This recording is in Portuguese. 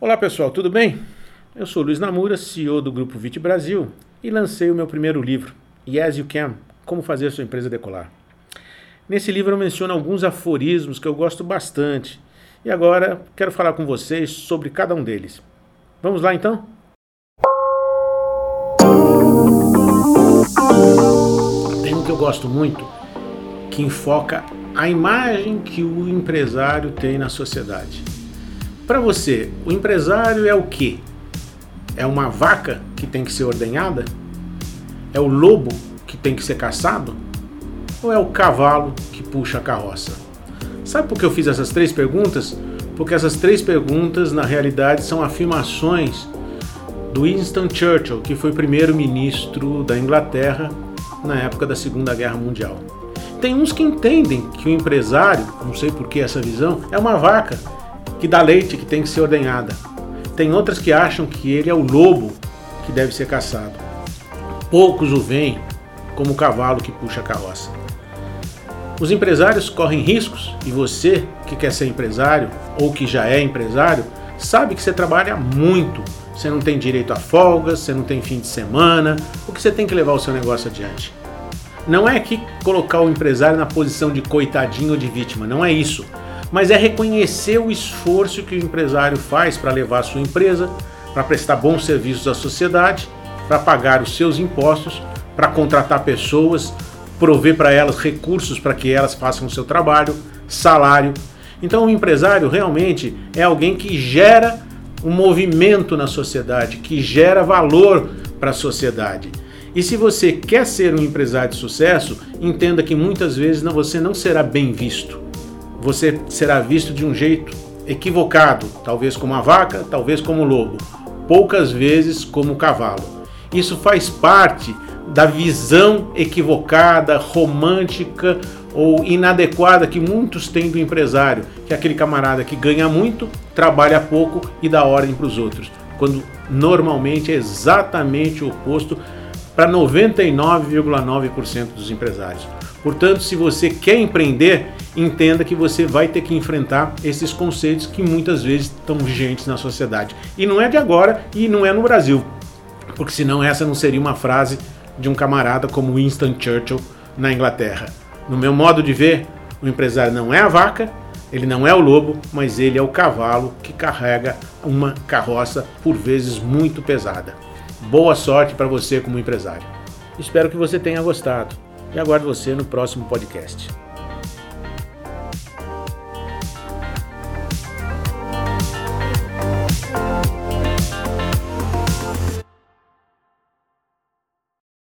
Olá pessoal, tudo bem? Eu sou Luiz Namura, CEO do Grupo Vit Brasil e lancei o meu primeiro livro, Yes You Can, Como Fazer Sua Empresa Decolar. Nesse livro eu menciono alguns aforismos que eu gosto bastante e agora quero falar com vocês sobre cada um deles. Vamos lá então? Tem um que eu gosto muito que enfoca a imagem que o empresário tem na sociedade. Para você, o empresário é o quê? É uma vaca que tem que ser ordenhada? É o lobo que tem que ser caçado? Ou é o cavalo que puxa a carroça? Sabe por que eu fiz essas três perguntas? Porque essas três perguntas, na realidade, são afirmações do Winston Churchill, que foi primeiro-ministro da Inglaterra na época da Segunda Guerra Mundial. Tem uns que entendem que o empresário, não sei por que essa visão, é uma vaca que dá leite, que tem que ser ordenhada. Tem outras que acham que ele é o lobo que deve ser caçado. Poucos o veem como o cavalo que puxa a carroça. Os empresários correm riscos e você que quer ser empresário ou que já é empresário sabe que você trabalha muito. Você não tem direito a folgas, você não tem fim de semana, porque você tem que levar o seu negócio adiante. Não é aqui colocar o empresário na posição de coitadinho ou de vítima, não é isso mas é reconhecer o esforço que o empresário faz para levar a sua empresa, para prestar bons serviços à sociedade, para pagar os seus impostos, para contratar pessoas, prover para elas recursos para que elas façam o seu trabalho, salário. Então, o empresário realmente é alguém que gera um movimento na sociedade, que gera valor para a sociedade. E se você quer ser um empresário de sucesso, entenda que muitas vezes você não será bem visto você será visto de um jeito equivocado, talvez como a vaca, talvez como lobo, poucas vezes como o cavalo. Isso faz parte da visão equivocada, romântica ou inadequada que muitos têm do empresário, que é aquele camarada que ganha muito, trabalha pouco e dá ordem para os outros, quando normalmente é exatamente o oposto para 99,9% dos empresários. Portanto, se você quer empreender, entenda que você vai ter que enfrentar esses conceitos que muitas vezes estão vigentes na sociedade. E não é de agora e não é no Brasil, porque senão essa não seria uma frase de um camarada como Winston Churchill na Inglaterra. No meu modo de ver, o empresário não é a vaca, ele não é o lobo, mas ele é o cavalo que carrega uma carroça por vezes muito pesada. Boa sorte para você como empresário. Espero que você tenha gostado e aguardo você no próximo podcast.